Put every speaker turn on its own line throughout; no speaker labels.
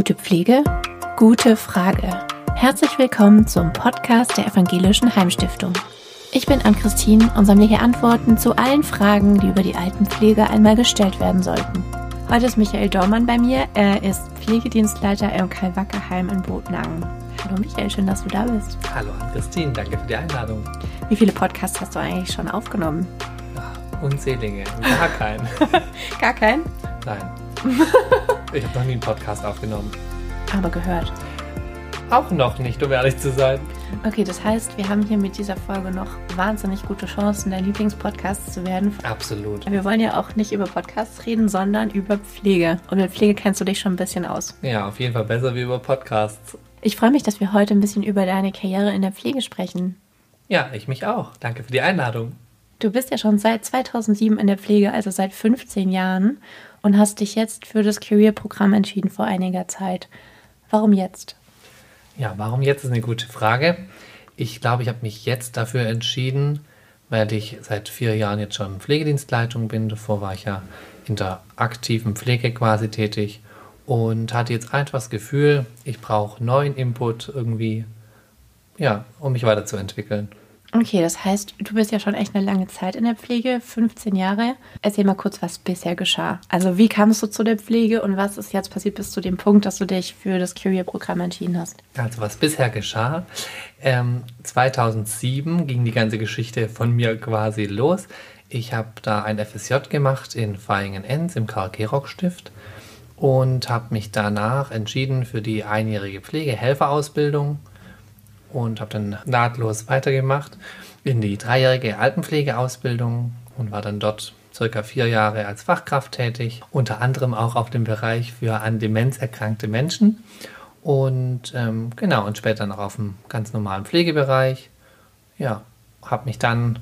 Gute Pflege? Gute Frage. Herzlich willkommen zum Podcast der Evangelischen Heimstiftung. Ich bin Ann-Christine und sammle hier Antworten zu allen Fragen, die über die Altenpflege einmal gestellt werden sollten. Heute ist Michael Dormann bei mir. Er ist Pflegedienstleiter im Karl-Wackerheim in Botnagen. Hallo Michael, schön, dass du da bist.
Hallo Ann-Christine, danke für die Einladung.
Wie viele Podcasts hast du eigentlich schon aufgenommen?
Ach, unzählige, gar keinen.
gar keinen?
Nein. Ich habe noch nie einen Podcast aufgenommen.
Aber gehört.
Auch noch nicht, um ehrlich zu sein.
Okay, das heißt, wir haben hier mit dieser Folge noch wahnsinnig gute Chancen, dein Lieblingspodcast zu werden.
Absolut.
Wir wollen ja auch nicht über Podcasts reden, sondern über Pflege. Und mit Pflege kennst du dich schon ein bisschen aus.
Ja, auf jeden Fall besser wie über Podcasts.
Ich freue mich, dass wir heute ein bisschen über deine Karriere in der Pflege sprechen.
Ja, ich mich auch. Danke für die Einladung.
Du bist ja schon seit 2007 in der Pflege, also seit 15 Jahren und hast dich jetzt für das Career-Programm entschieden vor einiger Zeit. Warum jetzt?
Ja, warum jetzt ist eine gute Frage. Ich glaube, ich habe mich jetzt dafür entschieden, weil ich seit vier Jahren jetzt schon Pflegedienstleitung bin. Davor war ich ja in der aktiven Pflege quasi tätig und hatte jetzt einfach das Gefühl, ich brauche neuen Input irgendwie, ja, um mich weiterzuentwickeln.
Okay, das heißt, du bist ja schon echt eine lange Zeit in der Pflege, 15 Jahre. Erzähl mal kurz, was bisher geschah. Also wie kamst du zu der Pflege und was ist jetzt passiert bis zu dem Punkt, dass du dich für das Career-Programm entschieden hast?
Also was bisher geschah, ähm, 2007 ging die ganze Geschichte von mir quasi los. Ich habe da ein FSJ gemacht in Vaihingen-Enz im Karl-Gerock-Stift und habe mich danach entschieden für die einjährige Pflegehelferausbildung und habe dann nahtlos weitergemacht in die dreijährige Altenpflegeausbildung und war dann dort circa vier Jahre als Fachkraft tätig, unter anderem auch auf dem Bereich für an Demenz erkrankte Menschen und ähm, genau und später noch auf dem ganz normalen Pflegebereich. Ja, habe mich dann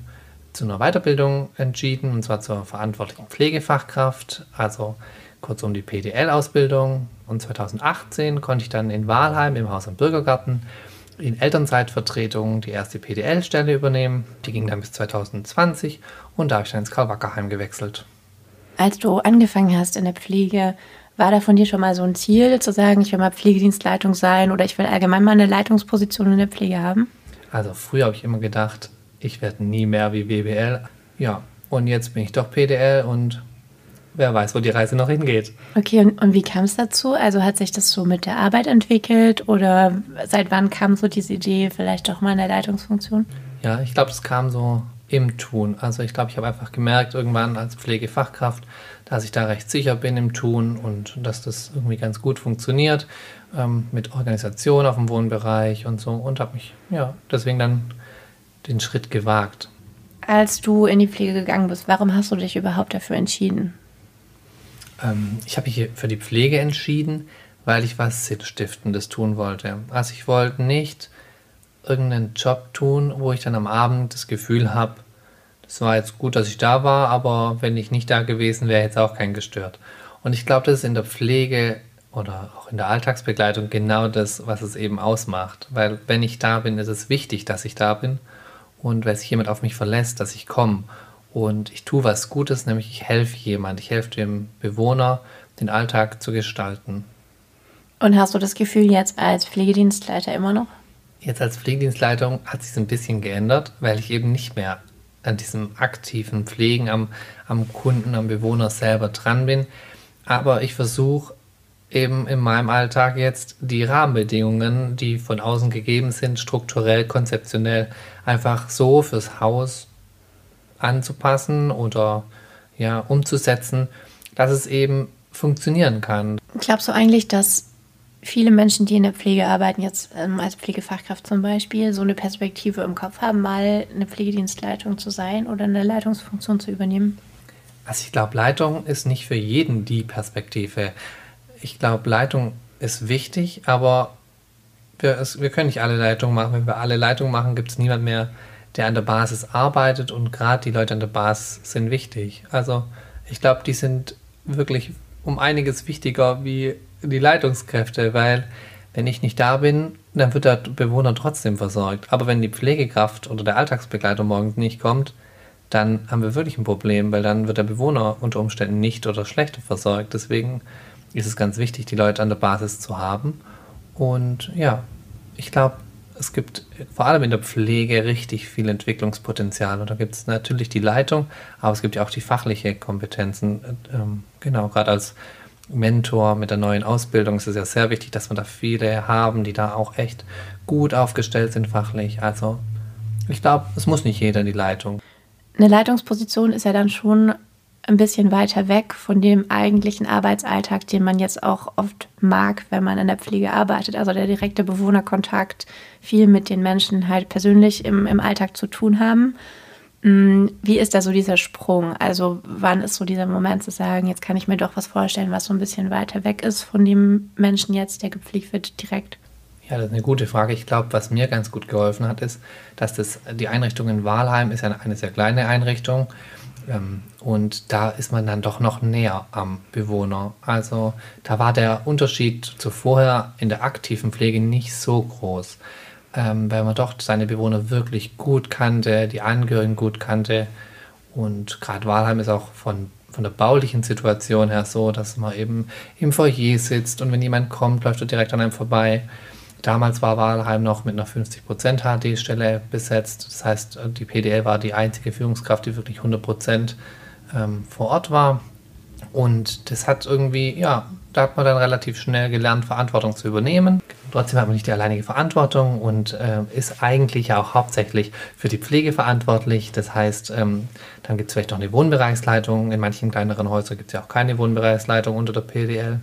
zu einer Weiterbildung entschieden und zwar zur verantwortlichen Pflegefachkraft, also kurzum die PDL-Ausbildung. Und 2018 konnte ich dann in Wahlheim im Haus- und Bürgergarten in Elternzeitvertretung die erste PDL-Stelle übernehmen. Die ging dann bis 2020 und da habe ich dann ins Karl-Wackerheim gewechselt.
Als du angefangen hast in der Pflege, war da von dir schon mal so ein Ziel, zu sagen, ich will mal Pflegedienstleitung sein oder ich will allgemein mal eine Leitungsposition in der Pflege haben?
Also früher habe ich immer gedacht, ich werde nie mehr wie BBL. Ja, und jetzt bin ich doch PDL und wer weiß, wo die Reise noch hingeht.
Okay, und, und wie kam es dazu? Also hat sich das so mit der Arbeit entwickelt oder seit wann kam so diese Idee, vielleicht doch mal in der Leitungsfunktion?
Ja, ich glaube, es kam so im Tun. Also ich glaube, ich habe einfach gemerkt, irgendwann als Pflegefachkraft, dass ich da recht sicher bin im Tun und dass das irgendwie ganz gut funktioniert ähm, mit Organisation auf dem Wohnbereich und so und habe mich ja deswegen dann den Schritt gewagt.
Als du in die Pflege gegangen bist, warum hast du dich überhaupt dafür entschieden?
Ähm, ich habe mich für die Pflege entschieden, weil ich was Sinnstiftendes tun wollte. Also ich wollte nicht irgendeinen Job tun, wo ich dann am Abend das Gefühl habe, das war jetzt gut, dass ich da war, aber wenn ich nicht da gewesen wäre, hätte es auch keinen gestört. Und ich glaube, das ist in der Pflege oder auch in der Alltagsbegleitung genau das, was es eben ausmacht. Weil wenn ich da bin, ist es wichtig, dass ich da bin. Und wenn sich jemand auf mich verlässt, dass ich komme. Und ich tue was Gutes, nämlich ich helfe jemand, ich helfe dem Bewohner, den Alltag zu gestalten.
Und hast du das Gefühl jetzt als Pflegedienstleiter immer noch?
Jetzt als Pflegedienstleitung hat sich ein bisschen geändert, weil ich eben nicht mehr an diesem aktiven Pflegen am, am Kunden, am Bewohner selber dran bin. Aber ich versuche eben in meinem Alltag jetzt die Rahmenbedingungen, die von außen gegeben sind, strukturell, konzeptionell, einfach so fürs Haus anzupassen oder ja, umzusetzen, dass es eben funktionieren kann.
Glaubst du eigentlich, dass viele Menschen, die in der Pflege arbeiten, jetzt ähm, als Pflegefachkraft zum Beispiel, so eine Perspektive im Kopf haben, mal eine Pflegedienstleitung zu sein oder eine Leitungsfunktion zu übernehmen?
Also ich glaube, Leitung ist nicht für jeden die Perspektive. Ich glaube, Leitung ist wichtig, aber wir, es, wir können nicht alle Leitungen machen. Wenn wir alle Leitungen machen, gibt es niemand mehr, der an der Basis arbeitet und gerade die Leute an der Basis sind wichtig. Also ich glaube, die sind wirklich um einiges wichtiger wie die Leitungskräfte, weil wenn ich nicht da bin, dann wird der Bewohner trotzdem versorgt. Aber wenn die Pflegekraft oder der Alltagsbegleiter morgens nicht kommt, dann haben wir wirklich ein Problem, weil dann wird der Bewohner unter Umständen nicht oder schlechter versorgt. Deswegen ist es ganz wichtig, die Leute an der Basis zu haben. Und ja, ich glaube, es gibt vor allem in der Pflege richtig viel Entwicklungspotenzial. Und da gibt es natürlich die Leitung, aber es gibt ja auch die fachliche Kompetenzen. Ähm, genau, gerade als Mentor mit der neuen Ausbildung ist es ja sehr wichtig, dass wir da viele haben, die da auch echt gut aufgestellt sind fachlich. Also ich glaube, es muss nicht jeder in die Leitung.
Eine Leitungsposition ist ja dann schon ein bisschen weiter weg von dem eigentlichen Arbeitsalltag, den man jetzt auch oft mag, wenn man in der Pflege arbeitet. Also der direkte Bewohnerkontakt, viel mit den Menschen halt persönlich im, im Alltag zu tun haben. Mm, wie ist da so dieser Sprung? Also wann ist so dieser Moment zu sagen, jetzt kann ich mir doch was vorstellen, was so ein bisschen weiter weg ist von dem Menschen jetzt, der gepflegt wird direkt?
Ja, das ist eine gute Frage. Ich glaube, was mir ganz gut geholfen hat, ist, dass das, die Einrichtung in Wahlheim ist eine, eine sehr kleine Einrichtung ähm, und da ist man dann doch noch näher am Bewohner. Also da war der Unterschied zu vorher in der aktiven Pflege nicht so groß, ähm, weil man doch seine Bewohner wirklich gut kannte, die Angehörigen gut kannte und gerade Wahlheim ist auch von von der baulichen Situation her so, dass man eben im Foyer sitzt und wenn jemand kommt, läuft er direkt an einem vorbei. Damals war Wahlheim noch mit einer 50% HD-Stelle besetzt. Das heißt, die PDL war die einzige Führungskraft, die wirklich 100% ähm, vor Ort war. Und das hat irgendwie, ja, da hat man dann relativ schnell gelernt, Verantwortung zu übernehmen. Trotzdem hat man nicht die alleinige Verantwortung und äh, ist eigentlich auch hauptsächlich für die Pflege verantwortlich. Das heißt, ähm, dann gibt es vielleicht noch eine Wohnbereichsleitung. In manchen kleineren Häusern gibt es ja auch keine Wohnbereichsleitung unter der PDL.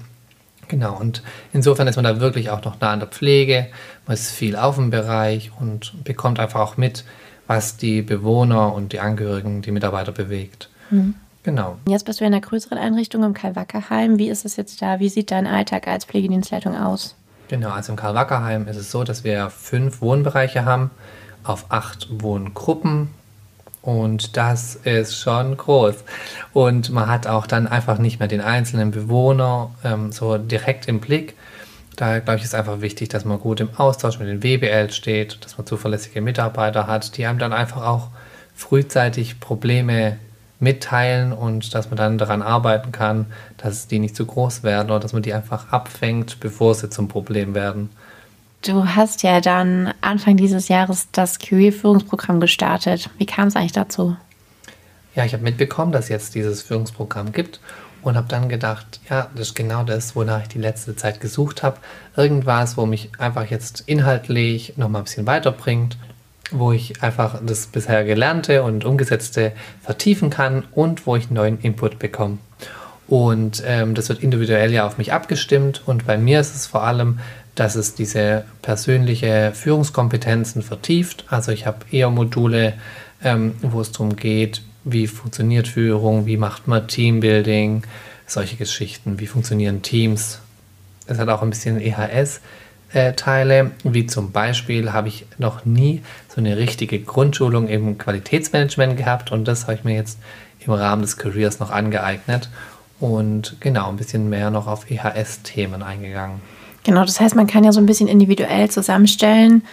Genau, und insofern ist man da wirklich auch noch nah an der Pflege, man ist viel auf dem Bereich und bekommt einfach auch mit, was die Bewohner und die Angehörigen, die Mitarbeiter bewegt. Mhm. Genau.
Jetzt bist du in einer größeren Einrichtung im Karl-Wacker-Heim. Wie ist es jetzt da? Wie sieht dein Alltag als Pflegedienstleitung aus?
Genau, also im Karl-Wacker-Heim ist es so, dass wir fünf Wohnbereiche haben auf acht Wohngruppen und das ist schon groß. Und man hat auch dann einfach nicht mehr den einzelnen Bewohner ähm, so direkt im Blick. Da glaube ich, ist einfach wichtig, dass man gut im Austausch mit den WBL steht, dass man zuverlässige Mitarbeiter hat, die einem dann einfach auch frühzeitig Probleme mitteilen und dass man dann daran arbeiten kann, dass die nicht zu groß werden oder dass man die einfach abfängt, bevor sie zum Problem werden.
Du hast ja dann Anfang dieses Jahres das Career-Führungsprogramm gestartet. Wie kam es eigentlich dazu?
Ja, ich habe mitbekommen, dass es jetzt dieses Führungsprogramm gibt und habe dann gedacht, ja, das ist genau das, wonach ich die letzte Zeit gesucht habe. Irgendwas, wo mich einfach jetzt inhaltlich nochmal ein bisschen weiterbringt, wo ich einfach das bisher Gelernte und Umgesetzte vertiefen kann und wo ich neuen Input bekomme. Und ähm, das wird individuell ja auf mich abgestimmt und bei mir ist es vor allem dass es diese persönliche Führungskompetenzen vertieft. Also ich habe eher Module, ähm, wo es darum geht, wie funktioniert Führung, wie macht man Teambuilding, solche Geschichten, wie funktionieren Teams. Es hat auch ein bisschen EHS-Teile, äh, wie zum Beispiel habe ich noch nie so eine richtige Grundschulung im Qualitätsmanagement gehabt und das habe ich mir jetzt im Rahmen des Careers noch angeeignet und genau ein bisschen mehr noch auf EHS-Themen eingegangen.
Genau, das heißt, man kann ja so ein bisschen individuell zusammenstellen.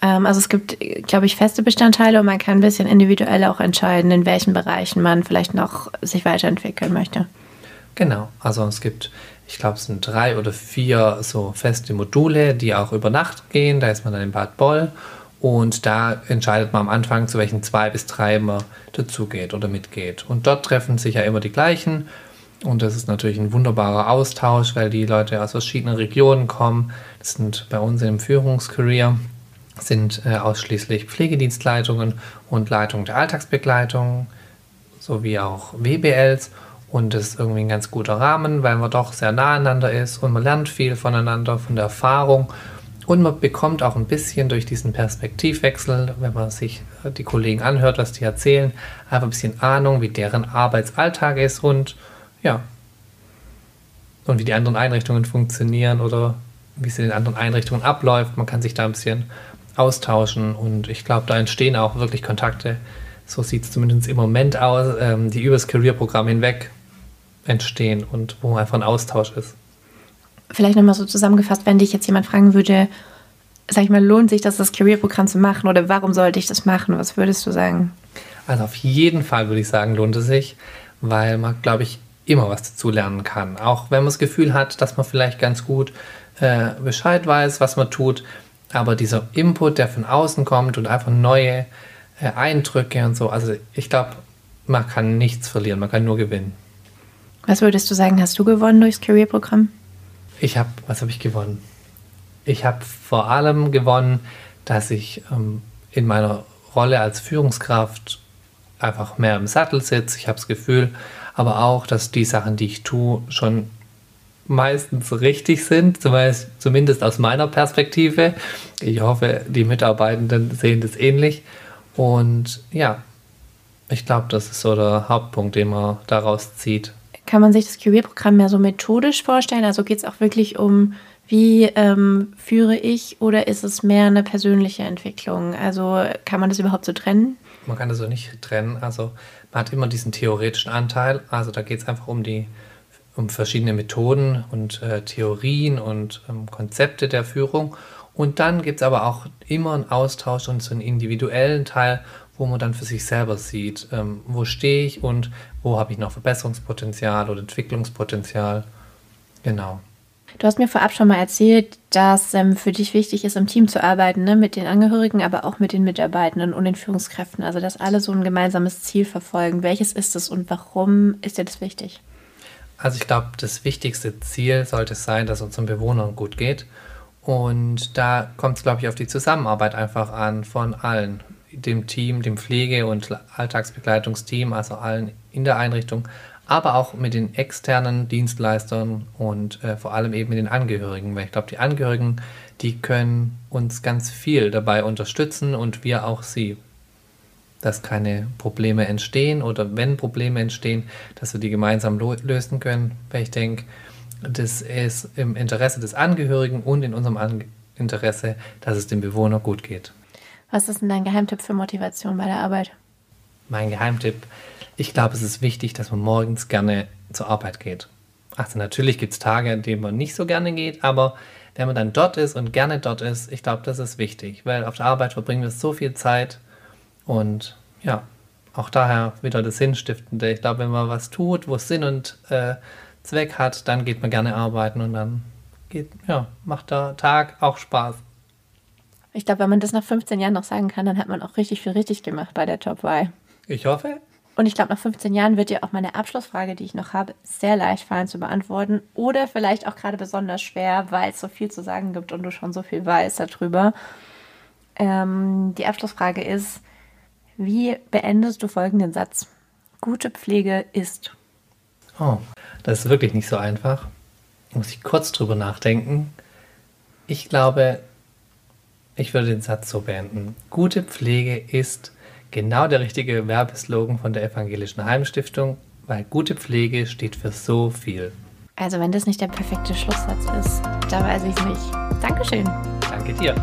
Ähm, also es gibt, glaube ich, feste Bestandteile und man kann ein bisschen individuell auch entscheiden, in welchen Bereichen man vielleicht noch sich weiterentwickeln möchte.
Genau, also es gibt, ich glaube, es sind drei oder vier so feste Module, die auch über Nacht gehen. Da ist man dann in Bad Boll und da entscheidet man am Anfang, zu welchen zwei bis drei man dazugeht oder mitgeht. Und dort treffen sich ja immer die gleichen und das ist natürlich ein wunderbarer Austausch, weil die Leute aus verschiedenen Regionen kommen. Das sind bei uns im Führungscareer sind äh, ausschließlich Pflegedienstleitungen und Leitung der Alltagsbegleitung sowie auch WBLs. Und das ist irgendwie ein ganz guter Rahmen, weil man doch sehr nah aneinander ist und man lernt viel voneinander, von der Erfahrung. Und man bekommt auch ein bisschen durch diesen Perspektivwechsel, wenn man sich äh, die Kollegen anhört, was die erzählen, einfach ein bisschen Ahnung, wie deren Arbeitsalltag ist und ja. Und wie die anderen Einrichtungen funktionieren oder wie es in den anderen Einrichtungen abläuft. Man kann sich da ein bisschen austauschen und ich glaube, da entstehen auch wirklich Kontakte. So sieht es zumindest im Moment aus, ähm, die übers Career-Programm hinweg entstehen und wo einfach ein Austausch ist.
Vielleicht nochmal so zusammengefasst, wenn dich jetzt jemand fragen würde, sag ich mal, lohnt sich das, das Career-Programm zu machen oder warum sollte ich das machen? Was würdest du sagen?
Also auf jeden Fall würde ich sagen, lohnt es sich, weil man, glaube ich, immer was dazu lernen kann. Auch wenn man das Gefühl hat, dass man vielleicht ganz gut äh, Bescheid weiß, was man tut. Aber dieser Input, der von außen kommt und einfach neue äh, Eindrücke und so, also ich glaube, man kann nichts verlieren, man kann nur gewinnen.
Was würdest du sagen, hast du gewonnen durchs Career-Programm?
Ich habe, was habe ich gewonnen? Ich habe vor allem gewonnen, dass ich ähm, in meiner Rolle als Führungskraft einfach mehr im Sattel sitze. Ich habe das Gefühl, aber auch, dass die Sachen, die ich tue, schon meistens richtig sind, zumindest aus meiner Perspektive. Ich hoffe, die Mitarbeitenden sehen das ähnlich. Und ja, ich glaube, das ist so der Hauptpunkt, den man daraus zieht.
Kann man sich das QB-Programm mehr so methodisch vorstellen? Also geht es auch wirklich um, wie ähm, führe ich oder ist es mehr eine persönliche Entwicklung? Also kann man das überhaupt so trennen?
Man kann das so nicht trennen. Also man hat immer diesen theoretischen Anteil. Also da geht es einfach um die um verschiedene Methoden und äh, Theorien und ähm, Konzepte der Führung. Und dann gibt es aber auch immer einen Austausch und so einen individuellen Teil, wo man dann für sich selber sieht, ähm, wo stehe ich und wo habe ich noch Verbesserungspotenzial oder Entwicklungspotenzial. Genau.
Du hast mir vorab schon mal erzählt, dass ähm, für dich wichtig ist, im Team zu arbeiten, ne? mit den Angehörigen, aber auch mit den Mitarbeitenden und den Führungskräften. Also, dass alle so ein gemeinsames Ziel verfolgen. Welches ist es und warum ist dir das wichtig?
Also, ich glaube, das wichtigste Ziel sollte es sein, dass unseren Bewohnern gut geht. Und da kommt es, glaube ich, auf die Zusammenarbeit einfach an von allen. Dem Team, dem Pflege- und Alltagsbegleitungsteam, also allen in der Einrichtung, aber auch mit den externen Dienstleistern und äh, vor allem eben mit den Angehörigen. Weil ich glaube, die Angehörigen, die können uns ganz viel dabei unterstützen und wir auch sie. Dass keine Probleme entstehen oder wenn Probleme entstehen, dass wir die gemeinsam lösen können. Weil ich denke, das ist im Interesse des Angehörigen und in unserem An Interesse, dass es dem Bewohner gut geht.
Was ist denn dein Geheimtipp für Motivation bei der Arbeit?
Mein Geheimtipp ich glaube, es ist wichtig, dass man morgens gerne zur Arbeit geht. Also natürlich gibt es Tage, an denen man nicht so gerne geht, aber wenn man dann dort ist und gerne dort ist, ich glaube, das ist wichtig, weil auf der Arbeit verbringen wir so viel Zeit und ja, auch daher wieder das Sinnstiftende. Ich glaube, wenn man was tut, wo es Sinn und äh, Zweck hat, dann geht man gerne arbeiten und dann geht, ja, macht der Tag auch Spaß.
Ich glaube, wenn man das nach 15 Jahren noch sagen kann, dann hat man auch richtig viel richtig gemacht bei der Y.
Ich hoffe.
Und ich glaube, nach 15 Jahren wird dir auch meine Abschlussfrage, die ich noch habe, sehr leicht fallen zu beantworten. Oder vielleicht auch gerade besonders schwer, weil es so viel zu sagen gibt und du schon so viel weißt darüber. Ähm, die Abschlussfrage ist, wie beendest du folgenden Satz? Gute Pflege ist.
Oh, das ist wirklich nicht so einfach. Muss ich kurz drüber nachdenken. Ich glaube, ich würde den Satz so beenden. Gute Pflege ist Genau der richtige Werbeslogan von der Evangelischen Heimstiftung, weil gute Pflege steht für so viel.
Also wenn das nicht der perfekte Schlusssatz ist, da weiß ich es nicht. Dankeschön.
Danke dir.